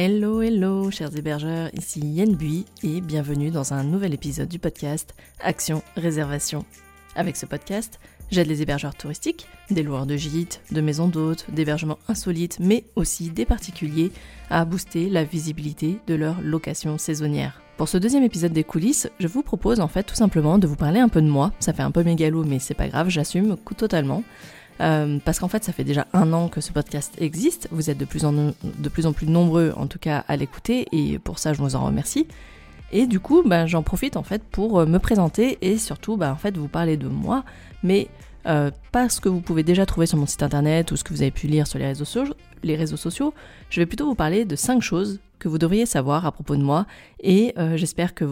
Hello, hello, chers hébergeurs, ici Yen Bui et bienvenue dans un nouvel épisode du podcast Action Réservation. Avec ce podcast, j'aide les hébergeurs touristiques, des loueurs de gîtes, de maisons d'hôtes, d'hébergements insolites, mais aussi des particuliers à booster la visibilité de leur location saisonnière. Pour ce deuxième épisode des coulisses, je vous propose en fait tout simplement de vous parler un peu de moi. Ça fait un peu mégalo, mais c'est pas grave, j'assume totalement. Euh, parce qu'en fait, ça fait déjà un an que ce podcast existe. Vous êtes de plus en, plus, nombreux, en tout cas, à l'écouter, et pour ça, je vous en remercie. Et du coup, ben, j'en profite en fait pour euh, me présenter et surtout, ben, en fait, vous parler de moi, mais euh, pas ce que vous pouvez déjà trouver sur mon site internet ou ce que vous avez pu lire sur les réseaux sociaux. Je vais plutôt vous parler de cinq choses que vous devriez savoir à propos de moi et euh, j'espère que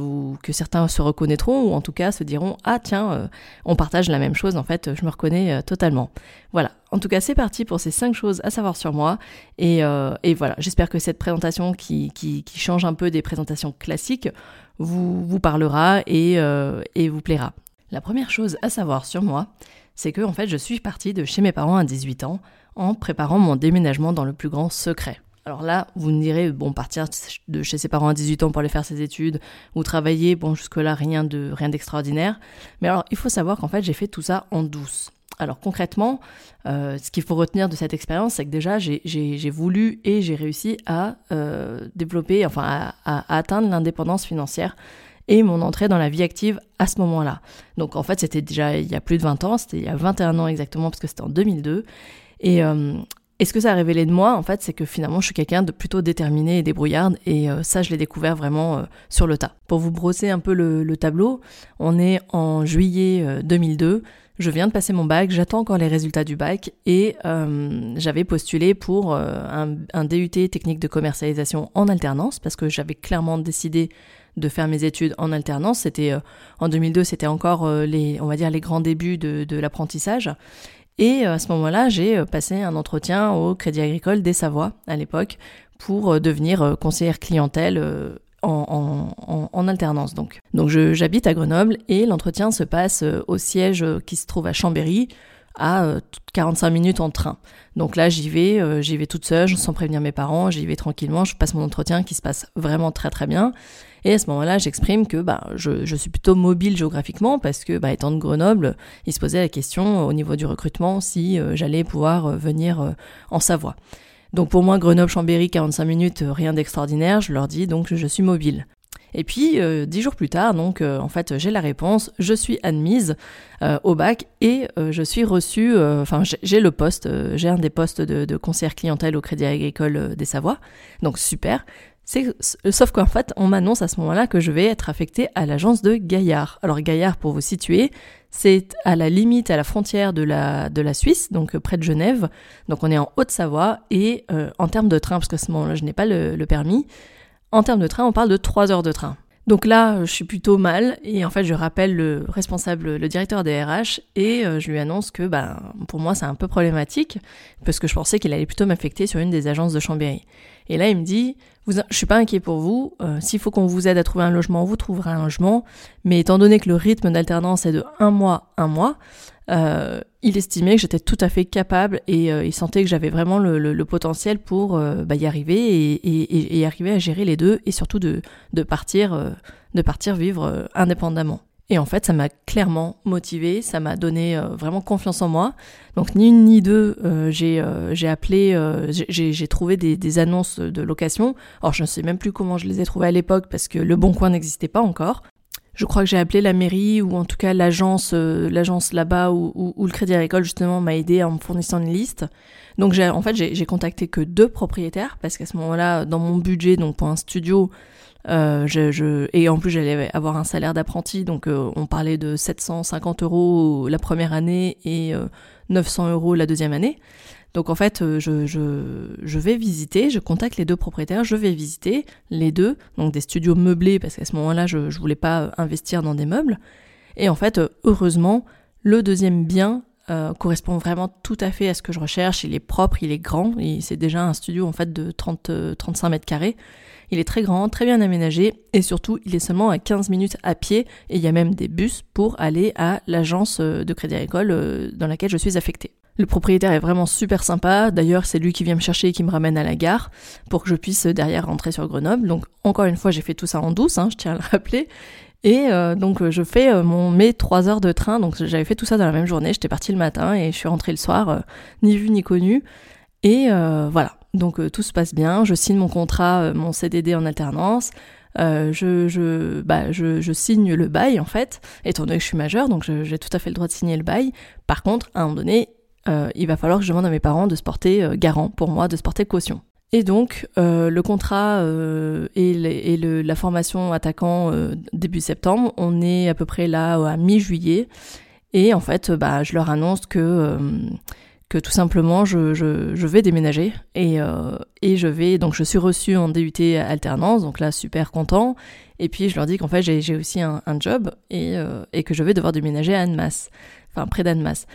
certains se reconnaîtront ou en tout cas se diront ah tiens euh, on partage la même chose en fait je me reconnais euh, totalement voilà. En tout cas c'est parti pour ces cinq choses à savoir sur moi et, voilà. J'espère que cette présentation qui, qui, change un peu des présentations classiques vous vous parlera et, et vous plaira. La première chose à savoir sur moi c'est que en fait je suis partie de chez mes parents à 18 ans en préparant mon déménagement dans le plus grand secret alors là, vous me direz, bon, partir de chez ses parents à 18 ans pour aller faire ses études ou travailler, bon, jusque-là, rien de rien d'extraordinaire. Mais alors, il faut savoir qu'en fait, j'ai fait tout ça en douce. Alors concrètement, euh, ce qu'il faut retenir de cette expérience, c'est que déjà, j'ai voulu et j'ai réussi à euh, développer, enfin, à, à atteindre l'indépendance financière et mon entrée dans la vie active à ce moment-là. Donc en fait, c'était déjà il y a plus de 20 ans, c'était il y a 21 ans exactement, parce que c'était en 2002. Et, euh, et ce que ça a révélé de moi, en fait, c'est que finalement, je suis quelqu'un de plutôt déterminé et débrouillarde, et euh, ça, je l'ai découvert vraiment euh, sur le tas. Pour vous brosser un peu le, tableau, on est en juillet 2002, euh, je viens de passer mon bac, j'attends encore les résultats du bac, et j'avais postulé pour un, DUT technique de commercialisation en alternance, parce que j'avais clairement décidé de faire mes études en alternance. C'était en 2002, c'était encore les, on va dire, les grands débuts de l'apprentissage. Et euh, à ce moment-là, j'ai euh, passé un entretien au Crédit Agricole des Savoies à l'époque pour euh, devenir conseillère clientèle en, alternance. Donc, donc j'habite à Grenoble et l'entretien se passe au siège qui se trouve à Chambéry à 45 minutes en train. Donc là, j'y vais, j'y vais toute seule, sans prévenir mes parents, j'y vais tranquillement, je passe mon entretien qui se passe vraiment très très bien. Et à ce moment-là, j'exprime que bah, je, je, suis plutôt mobile géographiquement parce que, bah, étant de Grenoble, il se posait la question au niveau du recrutement si euh, j'allais pouvoir euh, venir euh, en Savoie. Donc pour moi, Grenoble-Chambéry, 45 minutes, rien d'extraordinaire. Je leur dis donc je suis mobile. Et puis dix jours plus tard, donc en fait j'ai la réponse, je suis admise au bac et je suis reçue, enfin j'ai le poste, j'ai un des postes de, de conseillère clientèle au Crédit Agricole des Savoies, donc super. Sauf qu'en fait, on m'annonce à ce moment-là que je vais être affectée à l'agence de Gaillard. Alors Gaillard, pour vous situer, c'est à la limite, à la frontière de la, de la Suisse, donc euh, près de Genève. Donc on est en Haute-Savoie et euh, en termes de train, parce qu'à ce moment-là, je n'ai pas le, permis, en termes de train, on parle de 3 heures de train. Donc là, je suis plutôt mal et en fait, je rappelle le responsable, le directeur des RH et euh, je lui annonce que ben, pour moi, c'est un peu problématique parce que je pensais qu'il allait plutôt m'affecter sur une des agences de Chambéry. Et là, il me dit, vous, je suis pas inquiet pour vous. Euh, s'il faut qu'on vous aide à trouver un logement, vous trouverez un logement. Mais étant donné que le rythme d'alternance est de un mois, un mois, euh, il estimait que j'étais tout à fait capable et euh, il sentait que j'avais vraiment le, le, potentiel pour euh, bah, y arriver et, et, et, arriver à gérer les deux et surtout de, de partir, de partir vivre indépendamment. Et en fait, ça m'a clairement motivé, ça m'a donné euh, vraiment confiance en moi. Donc ni une ni deux, euh, j'ai euh, j'ai appelé, j'ai trouvé des, des, annonces de location. Alors je ne sais même plus comment je les ai trouvées à l'époque parce que le Bon Coin n'existait pas encore. Je crois que j'ai appelé la mairie ou en tout cas l'agence l'agence là-bas où, où, le Crédit Agricole justement m'a aidé en me fournissant une liste. Donc j'ai en fait j'ai contacté que deux propriétaires parce qu'à ce moment-là dans mon budget donc pour un studio euh, je, je, et en plus, j'allais avoir un salaire d'apprenti, donc euh, on parlait de 750 euros la première année et 900 euh, euros la deuxième année. Donc en fait, je, je, vais visiter, je contacte les deux propriétaires, je vais visiter les deux, donc des studios meublés, parce qu'à ce moment-là, je ne voulais pas investir dans des meubles. Et en fait, heureusement, le deuxième bien euh, correspond vraiment tout à fait à ce que je recherche. Il est propre, il est grand, c'est déjà un studio en fait de 30, 35 mètres carrés. Il est très grand, très bien aménagé et surtout il est seulement à 15 minutes à pied et il y a même des bus pour aller à l'agence euh, de Crédit Agricole euh, dans laquelle je suis affectée. Le propriétaire est vraiment super sympa. D'ailleurs, c'est lui qui vient me chercher et qui me ramène à la gare pour que je puisse derrière rentrer sur Grenoble. Donc, encore une fois, j'ai fait tout ça en douce, hein, je tiens à le rappeler. Et euh, donc je fais euh, mon mes trois heures de train. Donc j'avais fait tout ça dans la même journée. J'étais partie le matin et je suis rentrée le soir, euh, ni vu ni connu. Et voilà. Donc tout se passe bien. Je signe mon contrat, mon CDD en alternance. je, je, bah, je, je, signe le bail en fait, étant donné que je suis majeure, donc j'ai tout à fait le droit de signer le bail. Par contre, à un moment donné, il va falloir que je demande à mes parents de se porter garant pour moi, de se porter caution. Et donc, euh, le contrat euh, et, la formation attaquant euh, début septembre, on est à peu près là à mi-juillet. Et en fait, bah, je leur annonce que, tout simplement, je, vais déménager. Et, je vais, donc je suis reçue en DUT alternance, donc là, super content. Et puis, je leur dis qu'en fait, j'ai aussi un, un job et, et, que je vais devoir déménager à Annemasse, enfin près d'Annemasse.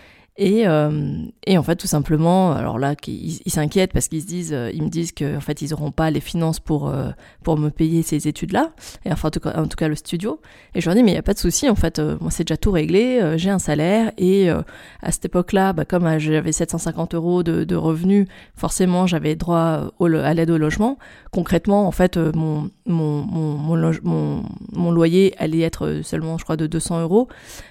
Et, euh, et en fait, tout simplement, alors là, ils s'inquiètent parce qu'ils se disent, euh, ils me disent qu'en fait, ils n'auront pas les finances pour euh, pour me payer ces études-là, et enfin, en tout, cas, le studio. Et je leur dis, mais il y a pas de souci, en fait, moi, c'est déjà tout réglé, j'ai un salaire, et à cette époque-là, bah, comme j'avais 750 euros de, de revenus, forcément, j'avais droit au, à l'aide au logement. Concrètement, en fait, mon mon mon, mon, loyer allait être seulement, je crois, de 200 euros,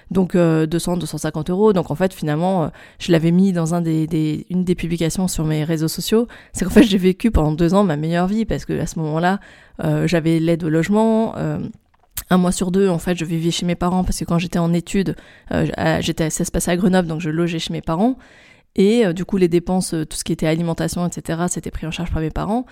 donc 200, 250 euros. Donc en fait, finalement euh, je l'avais mis dans un des, une des publications sur mes réseaux sociaux, c'est qu'en fait j'ai vécu pendant deux ans ma meilleure vie parce que à ce moment-là, euh, j'avais l'aide au logement. Euh, un mois sur deux, en fait, je vivais chez mes parents parce que quand j'étais en études, j'étais, ça se passait à Grenoble, donc je logeais chez mes parents. Et du coup, les dépenses, tout ce qui était alimentation, etc., c'était pris en charge par mes parents.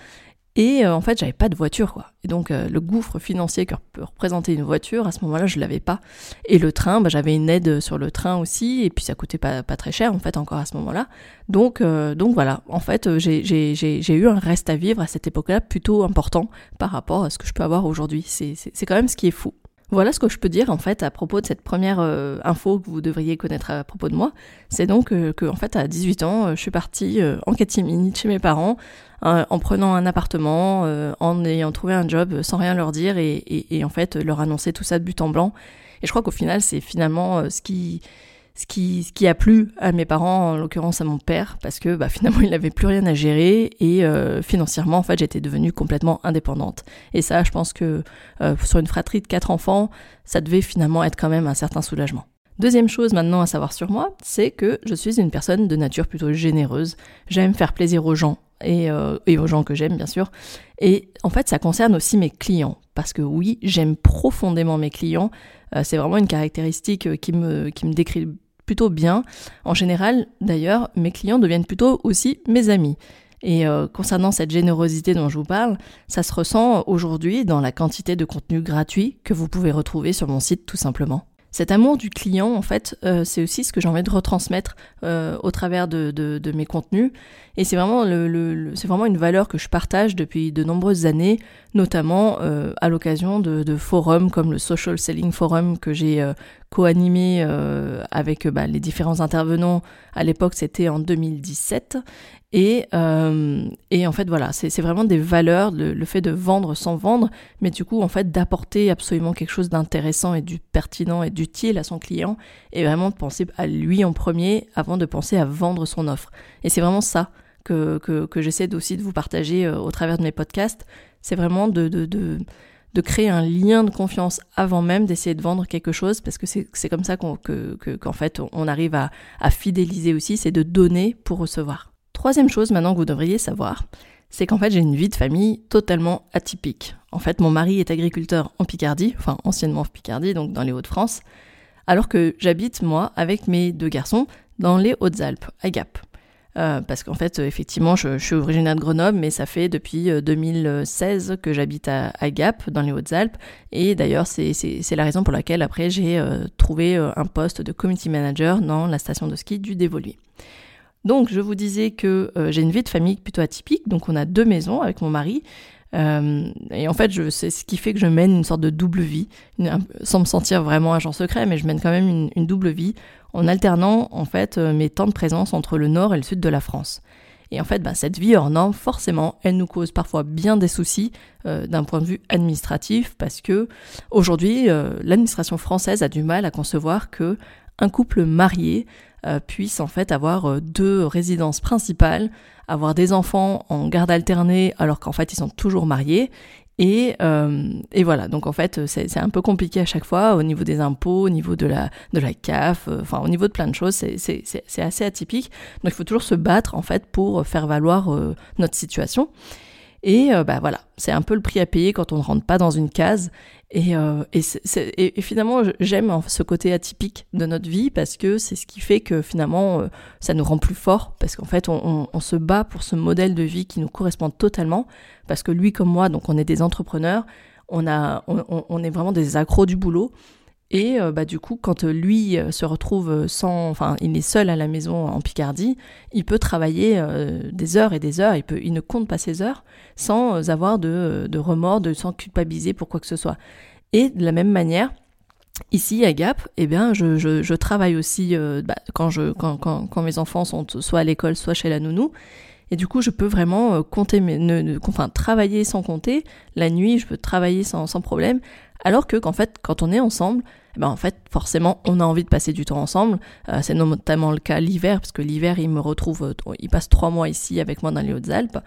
Et euh, en fait, j'avais pas de voiture, quoi. Et donc, euh, le gouffre financier que peut représenter une voiture, à ce moment-là, je l'avais pas. Et le train, bah, j'avais une aide sur le train aussi, et puis ça coûtait pas, très cher, en fait, encore à ce moment-là. Donc, euh, donc voilà. En fait, j'ai eu un reste à vivre à cette époque-là plutôt important par rapport à ce que je peux avoir aujourd'hui. C'est quand même ce qui est fou. Voilà ce que je peux dire en fait à propos de cette première info que vous devriez connaître à propos de moi. C'est donc que en fait à 18 ans, je suis partie en catimini chez mes parents euh, en prenant un appartement, euh, en ayant trouvé un job sans rien leur dire et, en fait leur annoncer tout ça de but en blanc. Et je crois qu'au final, c'est finalement euh, ce qui ce qui, a plu à mes parents, en l'occurrence à mon père, parce que bah, finalement il n'avait plus rien à gérer et financièrement en fait j'étais devenue complètement indépendante. Et ça, je pense que sur une fratrie de quatre enfants, ça devait finalement être quand même un certain soulagement. Deuxième chose maintenant à savoir sur moi, c'est que je suis une personne de nature plutôt généreuse. J'aime faire plaisir aux gens euh, et, aux gens que j'aime bien sûr. Et en fait, ça concerne aussi mes clients. Parce que oui, j'aime profondément mes clients. Euh, c'est vraiment une caractéristique euh, qui me, qui me décrit plutôt bien. En général, d'ailleurs, mes clients deviennent plutôt aussi mes amis. Et concernant cette générosité dont je vous parle, ça se ressent aujourd'hui dans la quantité de contenu gratuit que vous pouvez retrouver sur mon site tout simplement. Cet amour du client, en fait, euh, c'est aussi ce que j'ai envie de retransmettre euh, au travers de, mes contenus. Et c'est vraiment, le, c'est vraiment une valeur que je partage depuis de nombreuses années, notamment euh, à l'occasion de, forums comme le Social Selling Forum que j'ai co-animé avec bah, les différents intervenants. À l'époque, c'était en 2017. Et, euh, et en fait, voilà, c'est vraiment des valeurs, le, fait de vendre sans vendre, mais du coup, en fait, d'apporter absolument quelque chose d'intéressant et du pertinent et d'utile à son client, et vraiment de penser à lui en premier avant de penser à vendre son offre. Et c'est vraiment ça que, que, que j'essaie aussi de vous partager euh, au travers de mes podcasts. C'est vraiment de, de, de, de, créer un lien de confiance avant même d'essayer de vendre quelque chose, parce que c'est comme ça qu'en que, qu'en fait, on arrive à, à fidéliser aussi, c'est de donner pour recevoir. Troisième chose maintenant que vous devriez savoir, c'est qu'en fait j'ai une vie de famille totalement atypique. En fait mon mari est agriculteur en Picardie, enfin anciennement en Picardie, donc dans les Hauts-de-France, alors que j'habite moi avec mes deux garçons dans les Hautes-Alpes, à Gap. Euh, parce qu'en fait, effectivement, je, suis originaire de Grenoble, mais ça fait depuis 2016 euh, que j'habite à, Gap, dans les Hautes-Alpes. Et d'ailleurs, c'est la raison pour laquelle après j'ai euh, trouvé un poste de community manager dans la station de ski du Dévoluy. Donc, je vous disais que j'ai une vie de famille plutôt atypique. Donc, on a deux maisons avec mon mari. Et en fait, c'est ce qui fait que je mène une sorte de double vie, sans me sentir vraiment agent secret, mais je mène quand même une, double vie en alternant en fait euh, mes temps de présence entre le nord et le sud de la France. Et en fait, bah, cette vie hors norme, forcément, elle nous cause parfois bien des soucis d'un point de vue administratif, parce que aujourd'hui, l'administration française a du mal à concevoir que un couple marié puissent en fait avoir deux résidences principales, avoir des enfants en garde alternée alors qu'en fait ils sont toujours mariés et, euh, et, voilà, donc en fait, c'est un peu compliqué à chaque fois au niveau des impôts, au niveau de la, de la CAF, euh, enfin au niveau de plein de choses, c'est assez atypique. Donc il faut toujours se battre en fait pour faire valoir euh, notre situation. Et euh, bah voilà, c'est un peu le prix à payer quand on ne rentre pas dans une case. Et, euh, et, et, finalement, j'aime ce côté atypique de notre vie parce que c'est ce qui fait que finalement, euh, ça nous rend plus forts parce qu'en fait, on, on, se bat pour ce modèle de vie qui nous correspond totalement. Parce que lui comme moi, donc on est des entrepreneurs, on, a, on, on est vraiment des accros du boulot. Et euh, bah, du coup, quand euh, lui euh, se retrouve sans, enfin, il est seul à la maison en Picardie, il peut travailler des heures et des heures. Il peut, il ne compte pas ses heures sans avoir de, de remords, de sans culpabiliser pour quoi que ce soit. Et de la même manière, Ici à Gap, eh bien, je, je, travaille aussi bah, quand, je, quand, quand, quand, mes enfants sont soit à l'école, soit chez la nounou. Et du coup, je peux vraiment compter, ne, enfin, travailler sans compter. La nuit, je peux travailler sans, sans problème. Alors que qu'en fait, quand on est ensemble, ben en fait, forcément, on a envie de passer du temps ensemble. Euh, c'est notamment le cas l'hiver, parce que l'hiver, il me retrouve, euh, il passe trois mois ici avec moi dans les Hautes-Alpes.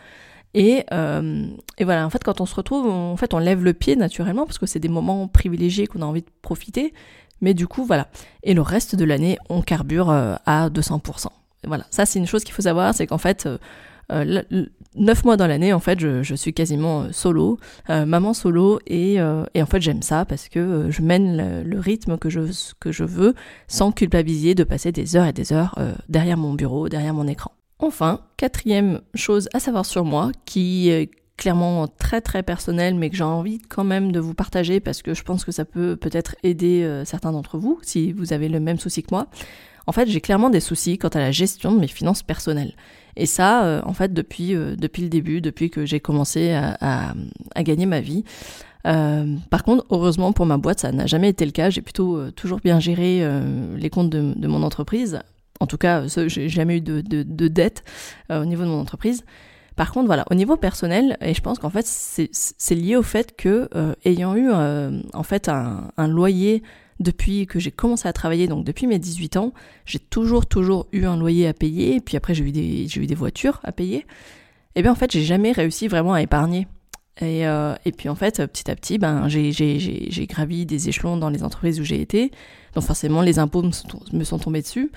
Et, euh, et, voilà, en fait, quand on se retrouve, en fait, on lève le pied naturellement, parce que c'est des moments privilégiés qu'on a envie de profiter. Mais du coup, voilà. Et le reste de l'année, on carbure à 200%. voilà, ça c'est une chose qu'il faut savoir, c'est qu'en fait, neuf mois dans l'année, en fait, je, suis quasiment euh, solo, euh, maman solo, et, en fait, j'aime ça parce que je mène le, rythme que je, que je veux sans culpabiliser de passer des heures et des heures derrière mon bureau, derrière mon écran. Enfin, quatrième chose à savoir sur moi, qui clairement très très personnel, mais que j'ai envie quand même de vous partager parce que je pense que ça peut peut-être aider certains d'entre vous si vous avez le même souci que moi. En fait, j'ai clairement des soucis quant à la gestion de mes finances personnelles. Et ça, euh, en fait, depuis, euh, depuis le début, depuis que j'ai commencé à, à, gagner ma vie. Euh, par contre, heureusement pour ma boîte, ça n'a jamais été le cas. J'ai plutôt toujours bien géré les comptes de, de, mon entreprise. En tout cas, j'ai jamais eu de, de, de dette au niveau de mon entreprise. Par contre, voilà, au niveau personnel, et je pense qu'en fait, c'est lié au fait que, ayant eu en fait un, loyer depuis que j'ai commencé à travailler, donc depuis mes 18 ans, j'ai toujours, toujours eu un loyer à payer, et puis après j'ai eu des, eu des voitures à payer. Et eh bien en fait, j'ai jamais réussi vraiment à épargner. Et, euh, et puis en fait, petit à petit, ben, j'ai, gravi des échelons dans les entreprises où j'ai été, donc forcément les impôts me sont tombés dessus.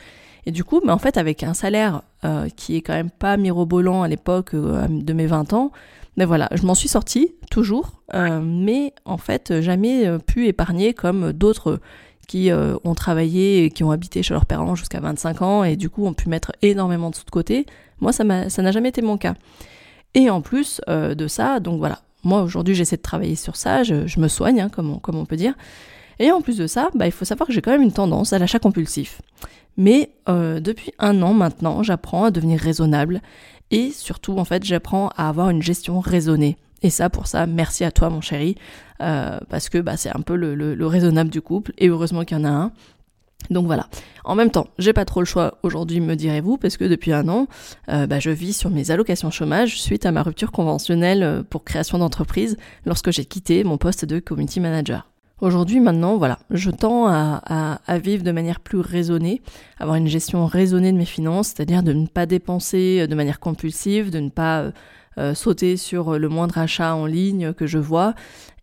Et du coup, ben, en fait, avec un salaire euh, qui est quand même pas mirobolant à l'époque euh, de mes 20 ans, mais voilà, je m'en suis sortie, toujours, euh, mais en fait, jamais pu épargner comme d'autres qui ont travaillé et qui ont habité chez leurs parents jusqu'à 25 ans et du coup ont pu mettre énormément de sous de côté. Moi, ça n'a jamais été mon cas. Et en plus de ça, donc voilà, moi aujourd'hui j'essaie de travailler sur ça, je, me soigne, hein, comme, on, comme on peut dire. Et en plus de ça, bah, il faut savoir que j'ai quand même une tendance à l'achat compulsif. Mais depuis un an maintenant, j'apprends à devenir raisonnable et surtout, en fait, j'apprends à avoir une gestion raisonnée. Et ça, pour ça, merci à toi, mon chéri, euh, parce que bah, c'est un peu le, raisonnable du couple, et heureusement qu'il y en a un. Donc voilà. En même temps, j'ai pas trop le choix aujourd'hui, me direz-vous, parce que depuis un an, euh, bah, je vis sur mes allocations chômage suite à ma rupture conventionnelle euh, pour création d'entreprise lorsque j'ai quitté mon poste de community manager. Aujourd'hui, maintenant, voilà, je tends à, vivre de manière plus raisonnée, avoir une gestion raisonnée de mes finances, c'est-à-dire de ne pas dépenser de manière compulsive, de ne pas euh, euh, sauter sur le moindre achat en ligne que je vois.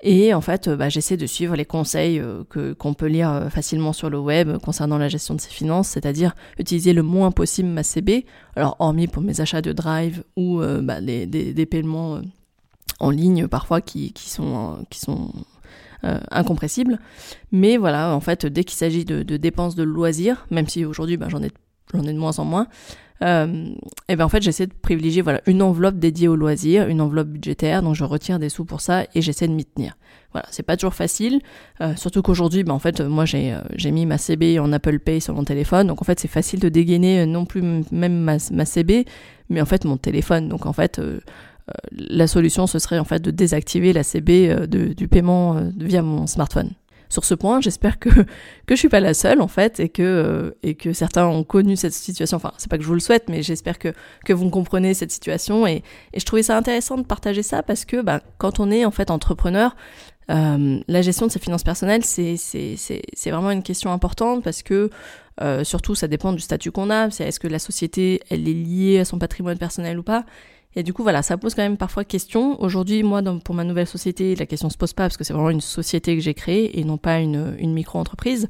Et en fait, bah, j'essaie de suivre les conseils euh, que qu'on peut lire facilement sur le web concernant la gestion de ses finances, c'est-à-dire utiliser le moins possible ma CB. Alors, hormis pour mes achats de drive ou bah, des, des, paiements en ligne parfois qui, qui sont qui sont euh, incompressible. Mais voilà, en fait, dès qu'il s'agit de, dépenses de loisirs, même si aujourd'hui ben, j'en ai, j'en ai de moins en moins, euh, et ben en fait j'essaie de privilégier voilà une enveloppe dédiée aux loisirs, une enveloppe budgétaire, donc je retire des sous pour ça et j'essaie de m'y tenir. Voilà, c'est pas toujours facile, euh, surtout qu'aujourd'hui, ben en fait moi j'ai j'ai mis ma CB en Apple Pay sur mon téléphone, donc en fait c'est facile de dégainer non plus même ma, CB, mais en fait mon téléphone, donc en fait la solution, ce serait en fait de désactiver la CB euh, du paiement euh, via mon smartphone. Sur ce point, j'espère que que je suis pas la seule en fait et que et que certains ont connu cette situation. Enfin, c'est pas que je vous le souhaite, mais j'espère que que vous comprenez cette situation et, et je trouvais ça intéressant de partager ça parce que bah, quand on est en fait entrepreneur, la gestion de ses finances personnelles, c'est vraiment une question importante parce que surtout ça dépend du statut qu'on a. C'est est-ce que la société elle est liée à son patrimoine personnel ou pas? Et du coup, voilà, ça pose quand même parfois question. Aujourd'hui, moi, pour ma nouvelle société, la question se pose pas parce que c'est vraiment une société que j'ai créée et non pas une, micro-entreprise.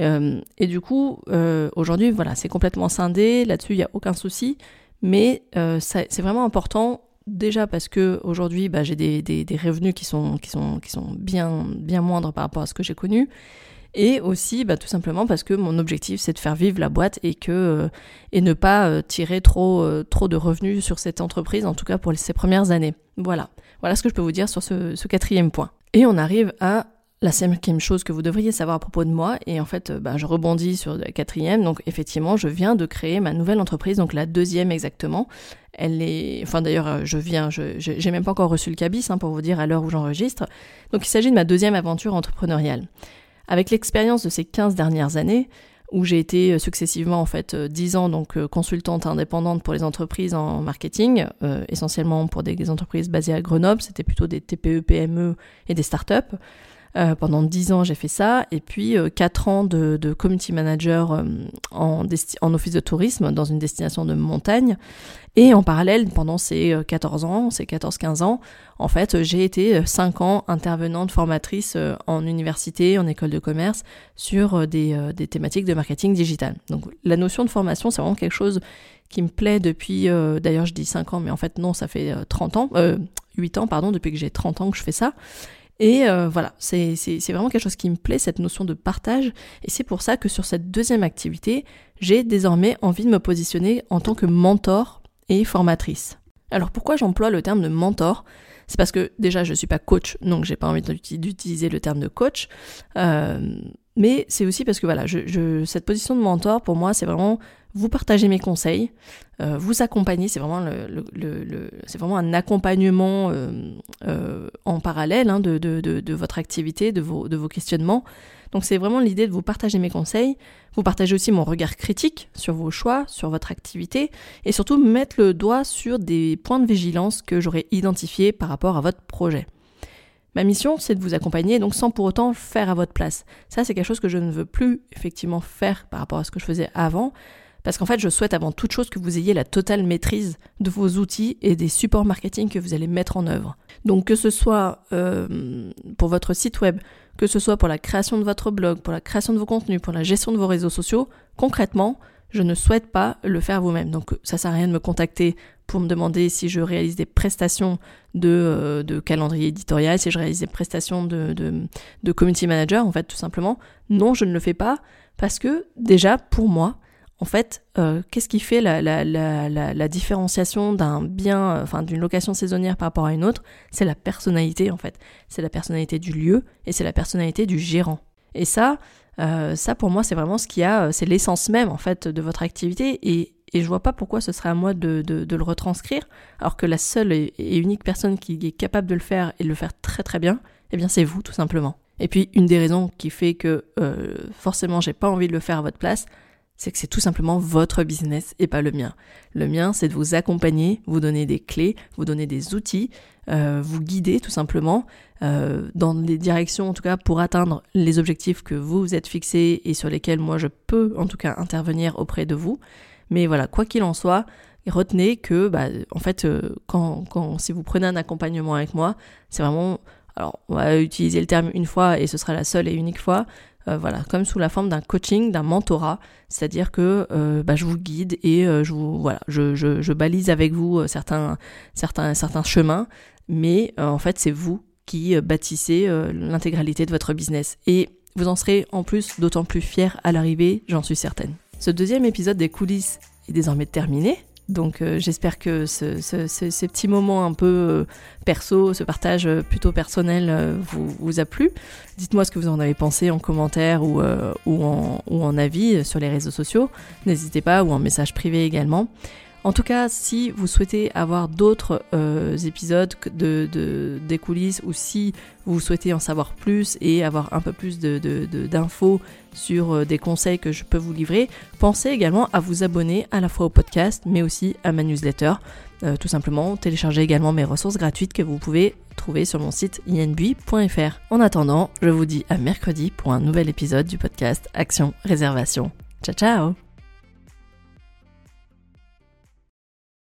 Euh, et du coup, euh, aujourd'hui, voilà, c'est complètement scindé. Là-dessus, il n'y a aucun souci. Mais euh, c'est vraiment important déjà parce que aujourd'hui, bah, j'ai des, revenus qui sont, bien moindres par rapport à ce que j'ai connu et aussi bah, tout simplement parce que mon objectif c'est de faire vivre la boîte et que euh, et ne pas euh, tirer trop euh, trop de revenus sur cette entreprise en tout cas pour ces premières années. Voilà, voilà ce que je peux vous dire sur ce, ce quatrième point. Et on arrive à la cinquième chose que vous devriez savoir à propos de moi, et en fait, bah, je rebondis sur la quatrième. Donc, effectivement, je viens de créer ma nouvelle entreprise, donc la deuxième exactement. Elle est, enfin d'ailleurs, je viens, je j'ai même pas encore reçu le cabis hein, pour vous dire à l'heure où j'enregistre. Donc, il s'agit de ma deuxième aventure entrepreneuriale. Avec l'expérience de ces 15 dernières années, où j'ai été euh, successivement en fait 10 euh, ans donc euh, consultante indépendante pour les entreprises en marketing, essentiellement pour des, entreprises basées à Grenoble, c'était plutôt des TPE, PME et des startups. Euh, pendant 10 ans, j'ai fait ça. Et puis euh, 4 ans de, de community manager euh, en, en, office de tourisme dans une destination de montagne. Et en parallèle, pendant ces 14 ans, ces 14-15 ans, en fait, j'ai été 5 ans intervenante formatrice en université, en école de commerce, sur des, thématiques de marketing digital. Donc la notion de formation, c'est vraiment quelque chose qui me plaît depuis, d'ailleurs je dis 5 ans, mais en fait non, ça fait 30 ans, 8 ans, pardon, depuis que j'ai 30 ans que je fais ça. Et euh, voilà, c'est vraiment quelque chose qui me plaît, cette notion de partage. Et c'est pour ça que sur cette deuxième activité, j'ai désormais envie de me positionner en tant que mentor et formatrice. Alors pourquoi j'emploie le terme de mentor? C'est parce que déjà je ne suis pas coach, donc j'ai pas envie d'utiliser le terme de coach. Euh, mais c'est aussi parce que voilà, je, cette position de mentor pour moi, c'est vraiment vous partager mes conseils, euh, vous accompagner, c'est vraiment, le, vraiment un accompagnement euh, euh, en parallèle hein, de, de, votre activité, de vos, de vos questionnements. Donc c'est vraiment l'idée de vous partager mes conseils, vous partager aussi mon regard critique sur vos choix, sur votre activité, et surtout mettre le doigt sur des points de vigilance que j'aurais identifiés par rapport à votre projet. Ma mission, c'est de vous accompagner, donc sans pour autant faire à votre place. Ça, c'est quelque chose que je ne veux plus effectivement faire par rapport à ce que je faisais avant. Parce qu'en fait, je souhaite avant toute chose que vous ayez la totale maîtrise de vos outils et des supports marketing que vous allez mettre en œuvre. Donc que ce soit euh, pour votre site web, que ce soit pour la création de votre blog, pour la création de vos contenus, pour la gestion de vos réseaux sociaux, concrètement, je ne souhaite pas le faire vous-même. Donc ça sert à rien de me contacter pour me demander si je réalise des prestations de, euh, calendrier éditorial, si je réalise des prestations de community manager, en fait, tout simplement. Non, je ne le fais pas parce que déjà, pour moi, en fait, euh, qu'est-ce qui fait la, la, la, différenciation d'un bien, euh, enfin d'une location saisonnière par rapport à une autre? C'est la personnalité en fait. C'est la personnalité du lieu et c'est la personnalité du gérant. Et ça, euh, ça pour moi c'est vraiment ce qui a, c'est l'essence même en fait de votre activité et, et je vois pas pourquoi ce serait à moi de, le retranscrire alors que la seule et, unique personne qui est capable de le faire et de le faire très très bien, eh bien c'est vous tout simplement. Et puis une des raisons qui fait que forcément j'ai pas envie de le faire à votre place, c'est que c'est tout simplement votre business et pas le mien. Le mien, c'est de vous accompagner, vous donner des clés, vous donner des outils, euh, vous guider tout simplement euh, dans les directions, en tout cas pour atteindre les objectifs que vous vous êtes fixés et sur lesquels moi je peux en tout cas intervenir auprès de vous. Mais voilà, quoi qu'il en soit, retenez que, bah, en fait, euh, quand, quand, si vous prenez un accompagnement avec moi, c'est vraiment, alors on va utiliser le terme une fois et ce sera la seule et unique fois, euh, voilà, comme sous la forme d'un coaching, d'un mentorat, c'est-à-dire que euh, bah, je vous guide et euh, je voilà, je, balise avec vous certains certains certains chemins, mais en fait c'est vous qui bâtissez l'intégralité de votre business et vous en serez en plus d'autant plus fier à l'arrivée, j'en suis certaine. Ce deuxième épisode des coulisses est désormais terminé. Donc euh, j'espère que ce, ce, ces petits moments un peu euh, perso, ce partage euh, plutôt personnel vous, a plu. Dites-moi ce que vous en avez pensé en commentaire ou, ou, en, ou en avis sur les réseaux sociaux. N'hésitez pas, ou en message privé également. En tout cas, si vous souhaitez avoir d'autres euh, épisodes de, de, des coulisses ou si vous souhaitez en savoir plus et avoir un peu plus d'infos sur euh, des conseils que je peux vous livrer, pensez également à vous abonner à la fois au podcast mais aussi à ma newsletter. Euh, tout simplement, téléchargez également mes ressources gratuites que vous pouvez trouver sur mon site inbui.fr. En attendant, je vous dis à mercredi pour un nouvel épisode du podcast Action Réservation. Ciao ciao